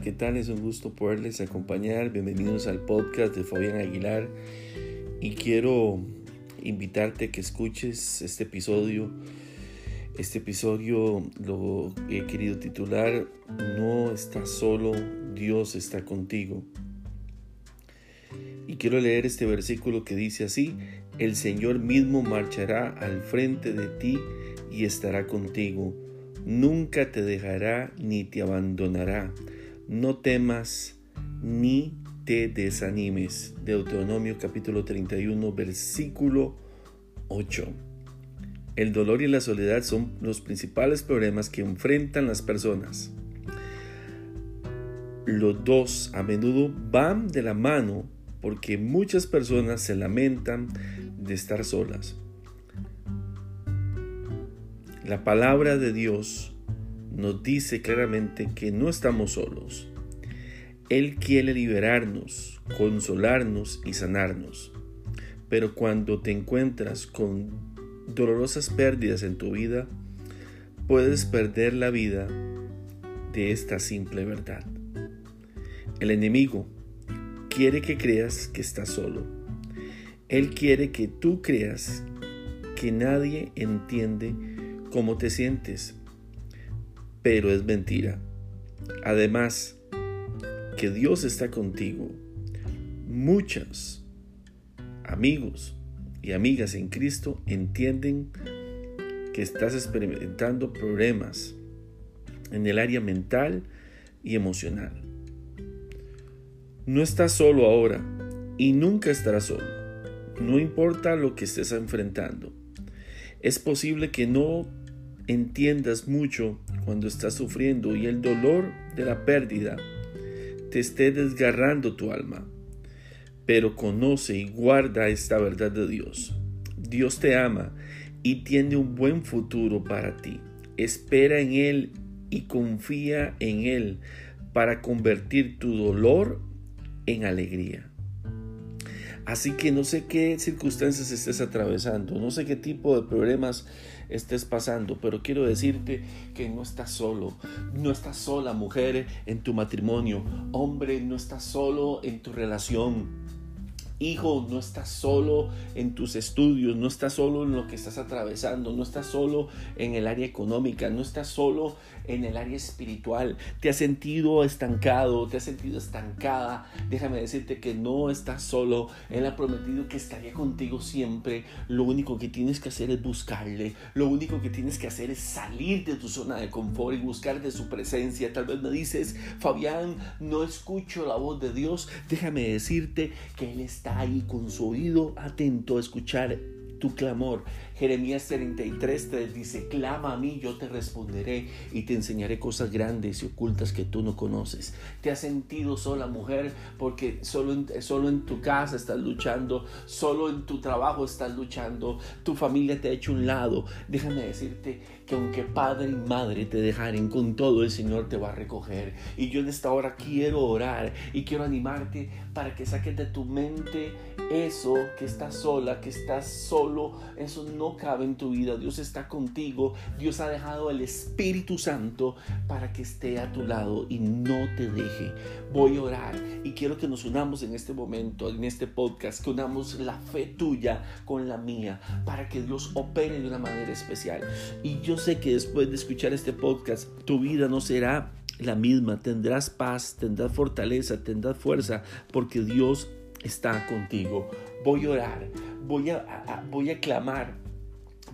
¿qué tal? Es un gusto poderles acompañar. Bienvenidos al podcast de Fabián Aguilar. Y quiero invitarte a que escuches este episodio. Este episodio lo he querido titular No estás solo, Dios está contigo. Y quiero leer este versículo que dice así, el Señor mismo marchará al frente de ti y estará contigo. Nunca te dejará ni te abandonará no temas ni te desanimes. Deuteronomio capítulo 31, versículo 8. El dolor y la soledad son los principales problemas que enfrentan las personas. Los dos a menudo van de la mano porque muchas personas se lamentan de estar solas. La palabra de Dios nos dice claramente que no estamos solos. Él quiere liberarnos, consolarnos y sanarnos. Pero cuando te encuentras con dolorosas pérdidas en tu vida, puedes perder la vida de esta simple verdad. El enemigo quiere que creas que estás solo. Él quiere que tú creas que nadie entiende cómo te sientes pero es mentira. Además, que Dios está contigo. Muchos amigos y amigas en Cristo entienden que estás experimentando problemas en el área mental y emocional. No estás solo ahora y nunca estarás solo. No importa lo que estés enfrentando. Es posible que no entiendas mucho cuando estás sufriendo y el dolor de la pérdida te esté desgarrando tu alma. Pero conoce y guarda esta verdad de Dios. Dios te ama y tiene un buen futuro para ti. Espera en Él y confía en Él para convertir tu dolor en alegría. Así que no sé qué circunstancias estés atravesando, no sé qué tipo de problemas estés pasando, pero quiero decirte que no estás solo, no estás sola mujer en tu matrimonio, hombre, no estás solo en tu relación. Hijo, no estás solo en tus estudios, no estás solo en lo que estás atravesando, no estás solo en el área económica, no estás solo en el área espiritual. Te has sentido estancado, te has sentido estancada. Déjame decirte que no estás solo. Él ha prometido que estaría contigo siempre. Lo único que tienes que hacer es buscarle. Lo único que tienes que hacer es salir de tu zona de confort y buscar de su presencia. Tal vez me dices, Fabián, no escucho la voz de Dios. Déjame decirte que Él está ahí con su oído atento a escuchar tu clamor. Jeremías 33 te dice, clama a mí, yo te responderé y te enseñaré cosas grandes y ocultas que tú no conoces. ¿Te has sentido sola mujer porque solo en, solo en tu casa estás luchando, solo en tu trabajo estás luchando, tu familia te ha hecho un lado? Déjame decirte que aunque padre y madre te dejaren con todo, el Señor te va a recoger. Y yo en esta hora quiero orar y quiero animarte para que saques de tu mente eso que estás sola, que estás solo, eso no cabe en tu vida. Dios está contigo. Dios ha dejado el Espíritu Santo para que esté a tu lado y no te deje. Voy a orar y quiero que nos unamos en este momento, en este podcast, que unamos la fe tuya con la mía para que Dios opere de una manera especial. Y yo sé que después de escuchar este podcast, tu vida no será la misma, tendrás paz, tendrás fortaleza, tendrás fuerza, porque Dios está contigo. Voy a orar, voy a, voy a clamar,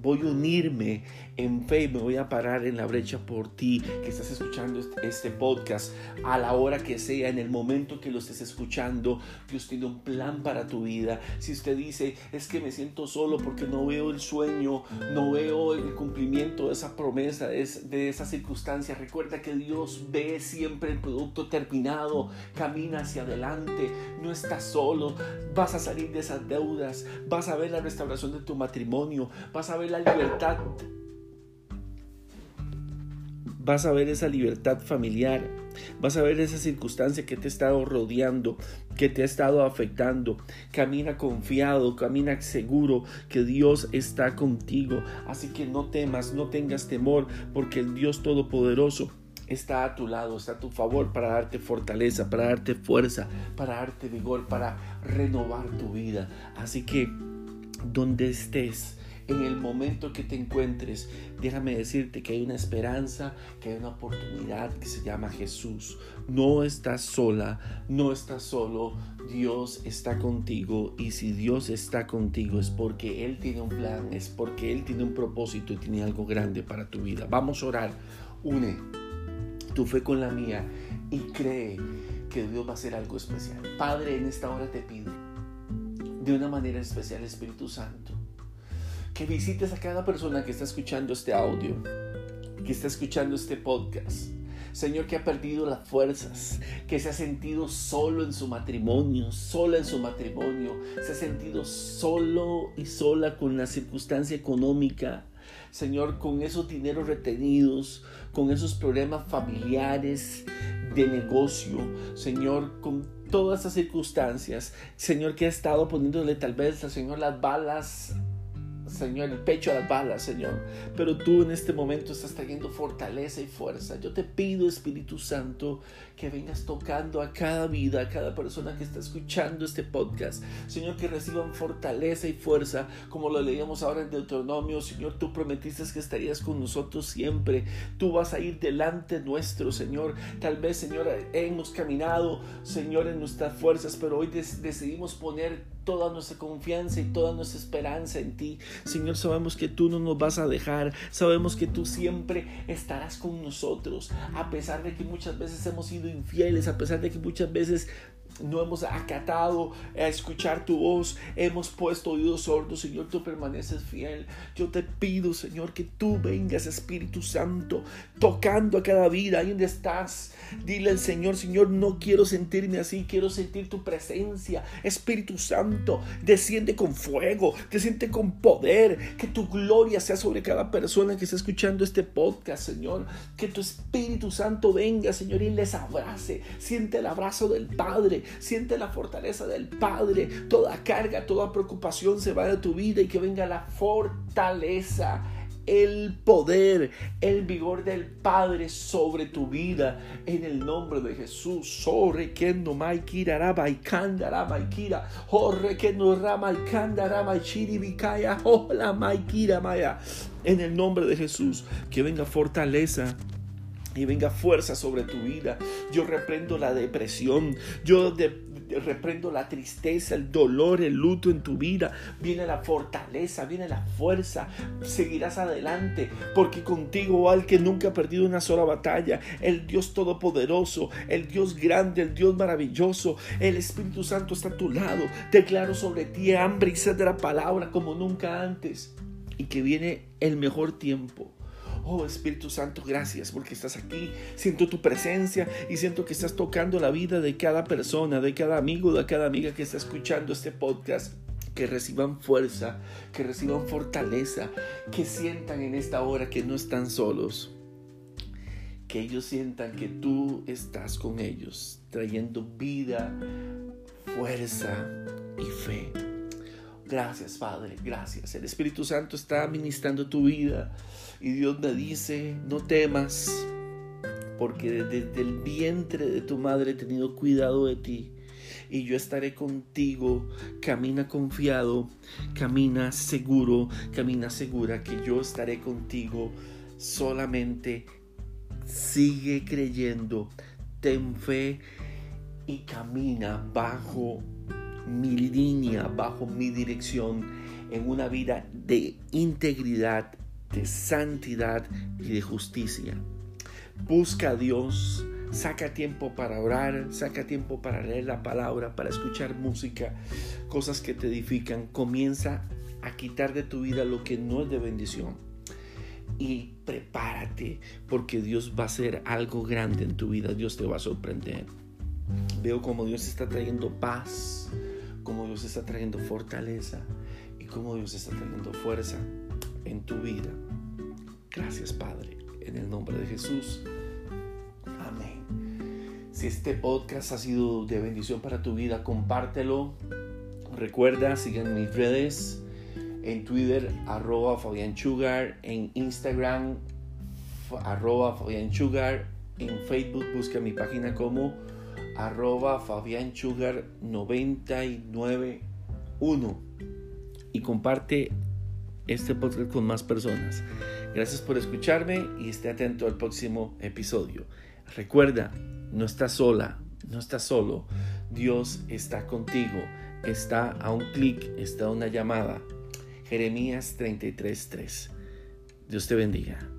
voy a unirme en fe me voy a parar en la brecha por ti que estás escuchando este, este podcast a la hora que sea, en el momento que lo estés escuchando. Dios tiene un plan para tu vida. Si usted dice, es que me siento solo porque no veo el sueño, no veo el cumplimiento de esa promesa, de, esa circunstancia, recuerda que Dios ve siempre el producto terminado, camina hacia adelante, no estás solo, vas a salir de esas deudas, vas a ver la restauración de tu matrimonio, vas a ver la libertad vas a ver esa libertad familiar, vas a ver esa circunstancia que te ha estado rodeando, que te ha estado afectando. Camina confiado, camina seguro que Dios está contigo. Así que no temas, no tengas temor, porque el Dios Todopoderoso está a tu lado, está a tu favor para darte fortaleza, para darte fuerza, para darte vigor, para renovar tu vida. Así que donde estés, en el momento que te encuentres, déjame decirte que hay una esperanza, que hay una oportunidad que se llama Jesús. No estás sola, no estás solo, Dios está contigo y si Dios está contigo es porque Él tiene un plan, es porque Él tiene un propósito y tiene algo grande para tu vida. Vamos a orar, une tu fe con la mía y cree que Dios va a hacer algo especial. Padre, en esta hora te pido de una manera especial, Espíritu Santo, que visites a cada persona que está escuchando este audio, que está escuchando este podcast. Señor, que ha perdido las fuerzas, que se ha sentido solo en su matrimonio, sola en su matrimonio, se ha sentido solo y sola con la circunstancia económica. Señor, con esos dineros retenidos, con esos problemas familiares, de negocio, Señor, con todas esas circunstancias, Señor, que ha estado poniéndole tal vez, Señor, las balas Señor, el pecho a las balas, Señor. Pero tú en este momento estás trayendo fortaleza y fuerza. Yo te pido, Espíritu Santo, que vengas tocando a cada vida, a cada persona que está escuchando este podcast. Señor, que reciban fortaleza y fuerza, como lo leíamos ahora en Deuteronomio. Señor, tú prometiste que estarías con nosotros siempre. Tú vas a ir delante nuestro, Señor. Tal vez, Señor, hemos caminado, Señor, en nuestras fuerzas, pero hoy decidimos poner toda nuestra confianza y toda nuestra esperanza en ti. Señor, sabemos que tú no nos vas a dejar, sabemos que tú siempre estarás con nosotros, a pesar de que muchas veces hemos sido infieles, a pesar de que muchas veces no hemos acatado a escuchar tu voz, hemos puesto oídos sordos, Señor, tú permaneces fiel. Yo te pido, Señor, que tú vengas, Espíritu Santo, tocando a cada vida, ahí donde estás. Dile al Señor, Señor, no quiero sentirme así, quiero sentir tu presencia. Espíritu Santo, desciende con fuego, desciende con poder, que tu gloria sea sobre cada persona que está escuchando este podcast, Señor. Que tu Espíritu Santo venga, Señor, y les abrace. Siente el abrazo del Padre siente la fortaleza del Padre, toda carga, toda preocupación se va de tu vida y que venga la fortaleza el poder, el vigor del Padre sobre tu vida en el nombre de Jesús. Sorre que no maikira rama y kandara maikira. Jorre que no rama y kandara maichiri vikaya. Hola maikira maya. En el nombre de Jesús, que venga fortaleza y venga fuerza sobre tu vida. Yo reprendo la depresión, yo reprendo la tristeza, el dolor, el luto en tu vida. Viene la fortaleza, viene la fuerza. Seguirás adelante porque contigo al que nunca ha perdido una sola batalla, el Dios todopoderoso, el Dios grande, el Dios maravilloso, el Espíritu Santo está a tu lado. Declaro sobre ti hambre y sed de la palabra como nunca antes y que viene el mejor tiempo Oh Espíritu Santo, gracias porque estás aquí. Siento tu presencia y siento que estás tocando la vida de cada persona, de cada amigo, de cada amiga que está escuchando este podcast que reciban fuerza, que reciban fortaleza, que sientan en esta hora que no están solos, que ellos sientan que tú estás con ellos, trayendo vida, fuerza y fe. Gracias, Padre, gracias. El Espíritu Santo está ministrando tu vida y Dios me dice, no temas, porque desde el vientre de tu madre he tenido cuidado de ti y yo estaré contigo. Camina confiado, camina seguro, camina segura que yo estaré contigo. Solamente sigue creyendo, ten fe y camina bajo mi línea, bajo mi dirección, en una vida de integridad, de santidad y de justicia. Busca a Dios, saca tiempo para orar, saca tiempo para leer la palabra, para escuchar música, cosas que te edifican. Comienza a quitar de tu vida lo que no es de bendición. Y prepárate porque Dios va a hacer algo grande en tu vida. Dios te va a sorprender. Veo como Dios está trayendo paz, como Dios está trayendo fortaleza y como Dios está trayendo fuerza en tu vida. Gracias Padre, en el nombre de Jesús. Amén. Si este podcast ha sido de bendición para tu vida, compártelo. Recuerda, sigan mis redes en Twitter, arroba Fabián Sugar, en Instagram, arroba Fabián Sugar, En Facebook busca mi página como arroba fabianchugar 991 y comparte este podcast con más personas. Gracias por escucharme y esté atento al próximo episodio. Recuerda, no estás sola, no estás solo. Dios está contigo, está a un clic, está a una llamada. Jeremías 33:3. Dios te bendiga.